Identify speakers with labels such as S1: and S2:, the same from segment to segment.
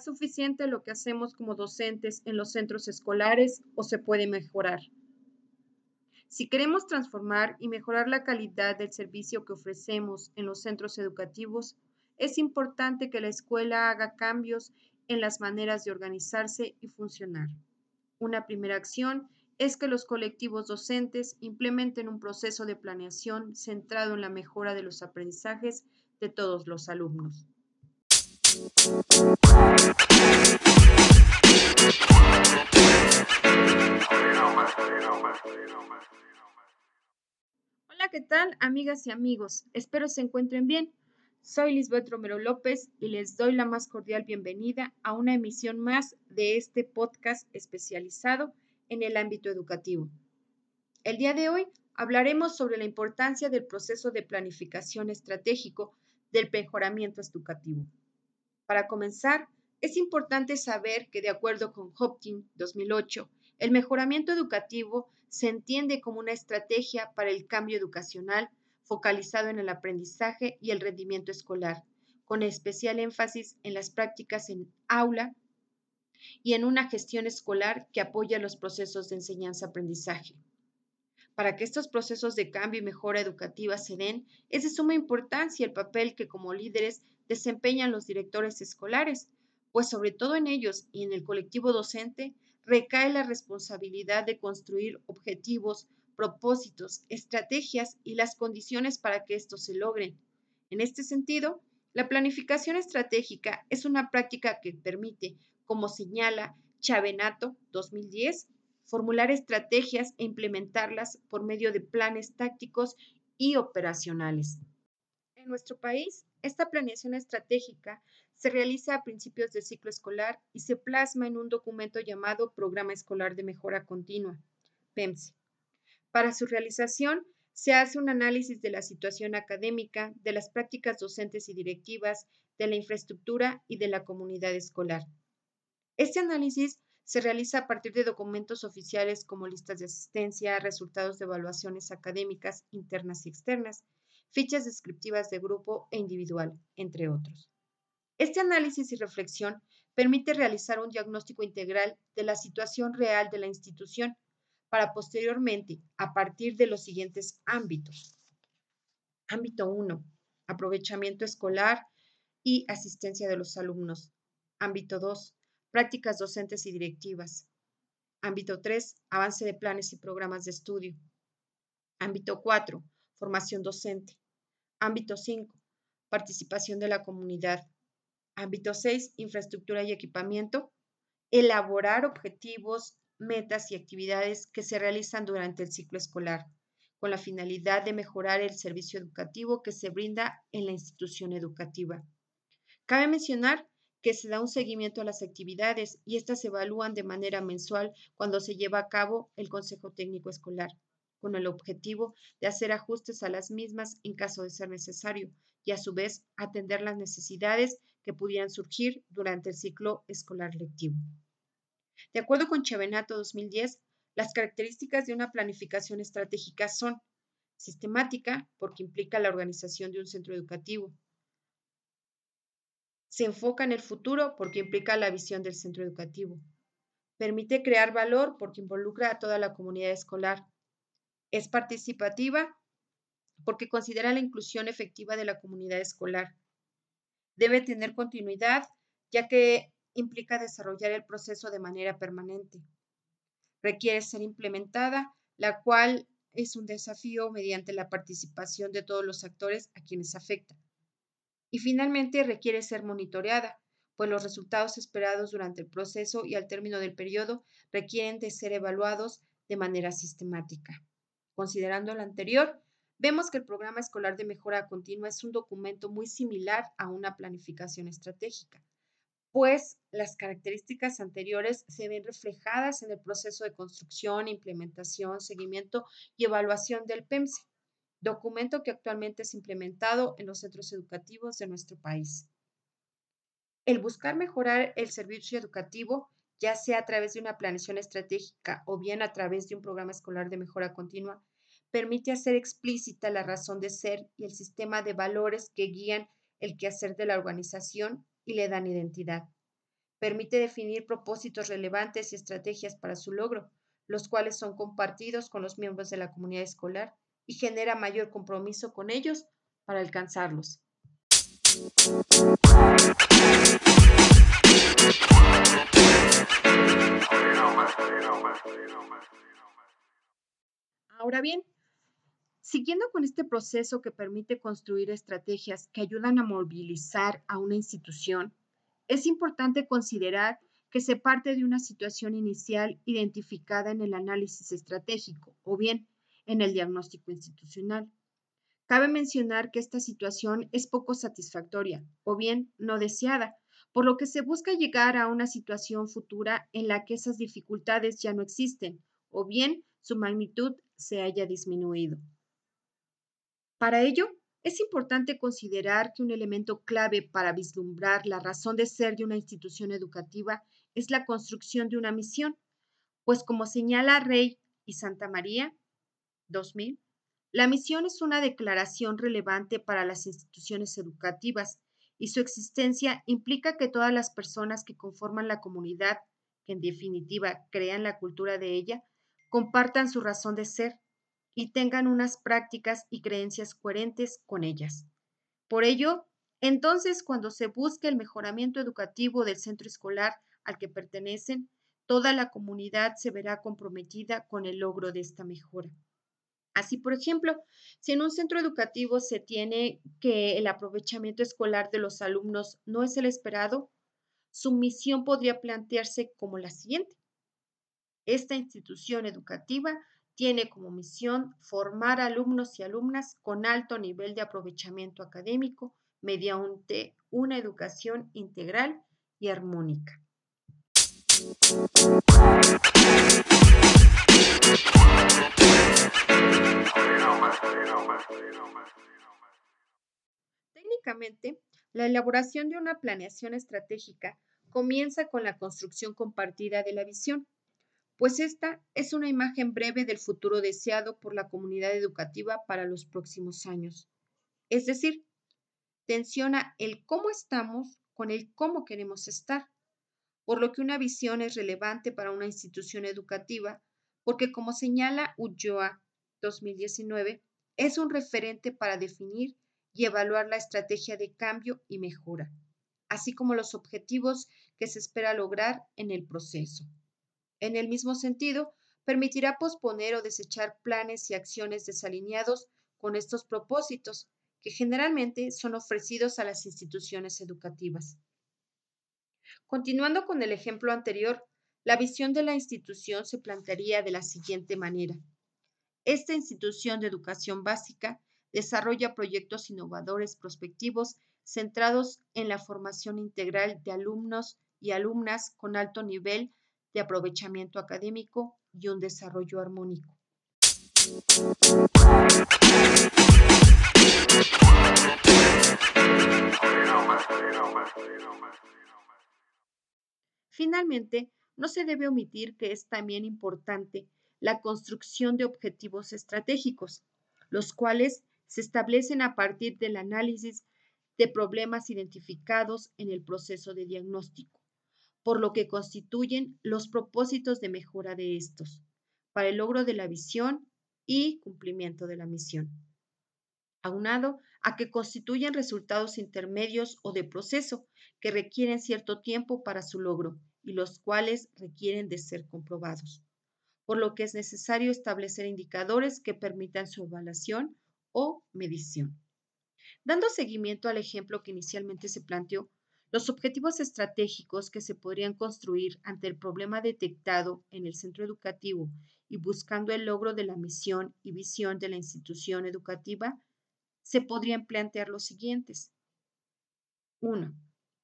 S1: suficiente lo que hacemos como docentes en los centros escolares o se puede mejorar? Si queremos transformar y mejorar la calidad del servicio que ofrecemos en los centros educativos, es importante que la escuela haga cambios en las maneras de organizarse y funcionar. Una primera acción es que los colectivos docentes implementen un proceso de planeación centrado en la mejora de los aprendizajes de todos los alumnos. Hola, ¿qué tal, amigas y amigos? Espero se encuentren bien. Soy Lisbeth Romero López y les doy la más cordial bienvenida a una emisión más de este podcast especializado en el ámbito educativo. El día de hoy hablaremos sobre la importancia del proceso de planificación estratégico del mejoramiento educativo. Para comenzar, es importante saber que de acuerdo con Hopkins 2008, el mejoramiento educativo se entiende como una estrategia para el cambio educacional focalizado en el aprendizaje y el rendimiento escolar, con especial énfasis en las prácticas en aula y en una gestión escolar que apoya los procesos de enseñanza-aprendizaje. Para que estos procesos de cambio y mejora educativa se den, es de suma importancia el papel que como líderes desempeñan los directores escolares, pues sobre todo en ellos y en el colectivo docente recae la responsabilidad de construir objetivos, propósitos, estrategias y las condiciones para que esto se logren. En este sentido, la planificación estratégica es una práctica que permite, como señala Chavenato 2010, formular estrategias e implementarlas por medio de planes tácticos y operacionales. Nuestro país, esta planeación estratégica se realiza a principios del ciclo escolar y se plasma en un documento llamado Programa Escolar de Mejora Continua, PEMSE. Para su realización, se hace un análisis de la situación académica, de las prácticas docentes y directivas, de la infraestructura y de la comunidad escolar. Este análisis se realiza a partir de documentos oficiales como listas de asistencia, resultados de evaluaciones académicas internas y externas, fichas descriptivas de grupo e individual, entre otros. Este análisis y reflexión permite realizar un diagnóstico integral de la situación real de la institución para posteriormente, a partir de los siguientes ámbitos. Ámbito 1, aprovechamiento escolar y asistencia de los alumnos. Ámbito 2, prácticas docentes y directivas. Ámbito 3, avance de planes y programas de estudio. Ámbito 4, formación docente. Ámbito 5, participación de la comunidad. Ámbito 6, infraestructura y equipamiento. Elaborar objetivos, metas y actividades que se realizan durante el ciclo escolar, con la finalidad de mejorar el servicio educativo que se brinda en la institución educativa. Cabe mencionar que se da un seguimiento a las actividades y éstas se evalúan de manera mensual cuando se lleva a cabo el Consejo Técnico Escolar, con el objetivo de hacer ajustes a las mismas en caso de ser necesario y a su vez atender las necesidades que pudieran surgir durante el ciclo escolar lectivo. De acuerdo con Chevenato 2010, las características de una planificación estratégica son sistemática, porque implica la organización de un centro educativo. Se enfoca en el futuro, porque implica la visión del centro educativo. Permite crear valor, porque involucra a toda la comunidad escolar. Es participativa, porque considera la inclusión efectiva de la comunidad escolar. Debe tener continuidad, ya que implica desarrollar el proceso de manera permanente. Requiere ser implementada, la cual es un desafío mediante la participación de todos los actores a quienes afecta. Y finalmente requiere ser monitoreada, pues los resultados esperados durante el proceso y al término del periodo requieren de ser evaluados de manera sistemática. Considerando lo anterior, vemos que el programa escolar de mejora continua es un documento muy similar a una planificación estratégica pues las características anteriores se ven reflejadas en el proceso de construcción, implementación, seguimiento y evaluación del PEMSE, documento que actualmente es implementado en los centros educativos de nuestro país. El buscar mejorar el servicio educativo, ya sea a través de una planeación estratégica o bien a través de un programa escolar de mejora continua, permite hacer explícita la razón de ser y el sistema de valores que guían el quehacer de la organización y le dan identidad. Permite definir propósitos relevantes y estrategias para su logro, los cuales son compartidos con los miembros de la comunidad escolar y genera mayor compromiso con ellos para alcanzarlos. Ahora bien, siguiendo con este proceso que permite construir estrategias que ayudan a movilizar a una institución, es importante considerar que se parte de una situación inicial identificada en el análisis estratégico o bien en el diagnóstico institucional. Cabe mencionar que esta situación es poco satisfactoria o bien no deseada, por lo que se busca llegar a una situación futura en la que esas dificultades ya no existen o bien su magnitud se haya disminuido. Para ello, es importante considerar que un elemento clave para vislumbrar la razón de ser de una institución educativa es la construcción de una misión, pues como señala Rey y Santa María, 2000, la misión es una declaración relevante para las instituciones educativas y su existencia implica que todas las personas que conforman la comunidad, que en definitiva crean la cultura de ella, compartan su razón de ser y tengan unas prácticas y creencias coherentes con ellas. Por ello, entonces, cuando se busque el mejoramiento educativo del centro escolar al que pertenecen, toda la comunidad se verá comprometida con el logro de esta mejora. Así, por ejemplo, si en un centro educativo se tiene que el aprovechamiento escolar de los alumnos no es el esperado, su misión podría plantearse como la siguiente. Esta institución educativa tiene como misión formar alumnos y alumnas con alto nivel de aprovechamiento académico mediante una educación integral y armónica. Técnicamente, la elaboración de una planeación estratégica comienza con la construcción compartida de la visión, pues esta es una imagen breve del futuro deseado por la comunidad educativa para los próximos años. Es decir, tensiona el cómo estamos con el cómo queremos estar, por lo que una visión es relevante para una institución educativa, porque como señala Ulloa 2019, es un referente para definir y evaluar la estrategia de cambio y mejora, así como los objetivos que se espera lograr en el proceso. En el mismo sentido, permitirá posponer o desechar planes y acciones desalineados con estos propósitos, que generalmente son ofrecidos a las instituciones educativas. Continuando con el ejemplo anterior, la visión de la institución se plantearía de la siguiente manera. Esta institución de educación básica desarrolla proyectos innovadores prospectivos centrados en la formación integral de alumnos y alumnas con alto nivel de aprovechamiento académico y un desarrollo armónico. Finalmente, no se debe omitir que es también importante la construcción de objetivos estratégicos, los cuales se establecen a partir del análisis de problemas identificados en el proceso de diagnóstico por lo que constituyen los propósitos de mejora de estos, para el logro de la visión y cumplimiento de la misión. Aunado a que constituyen resultados intermedios o de proceso que requieren cierto tiempo para su logro y los cuales requieren de ser comprobados, por lo que es necesario establecer indicadores que permitan su evaluación o medición. Dando seguimiento al ejemplo que inicialmente se planteó, los objetivos estratégicos que se podrían construir ante el problema detectado en el centro educativo y buscando el logro de la misión y visión de la institución educativa, se podrían plantear los siguientes. 1.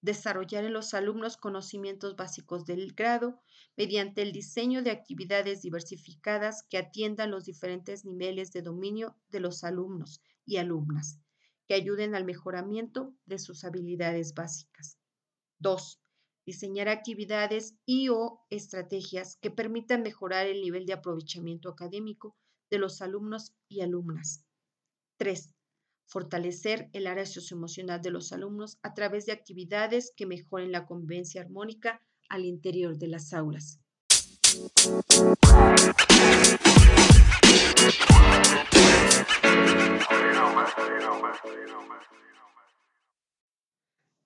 S1: Desarrollar en los alumnos conocimientos básicos del grado mediante el diseño de actividades diversificadas que atiendan los diferentes niveles de dominio de los alumnos y alumnas, que ayuden al mejoramiento de sus habilidades básicas. 2. Diseñar actividades y o estrategias que permitan mejorar el nivel de aprovechamiento académico de los alumnos y alumnas. 3. fortalecer el área socioemocional de los alumnos a través de actividades que mejoren la convivencia armónica al interior de las aulas.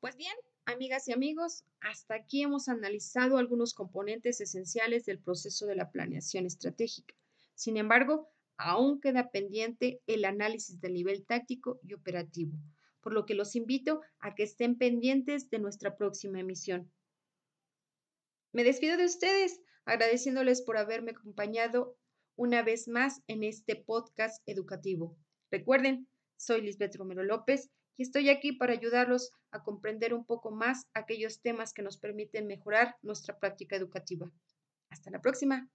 S1: Pues bien, amigas y amigos, hasta aquí hemos analizado algunos componentes esenciales del proceso de la planeación estratégica. Sin embargo, aún queda pendiente el análisis del nivel táctico y operativo, por lo que los invito a que estén pendientes de nuestra próxima emisión. Me despido de ustedes agradeciéndoles por haberme acompañado una vez más en este podcast educativo. Recuerden, soy Lisbeth Romero López y estoy aquí para ayudarlos a comprender un poco más aquellos temas que nos permiten mejorar nuestra práctica educativa. Hasta la próxima.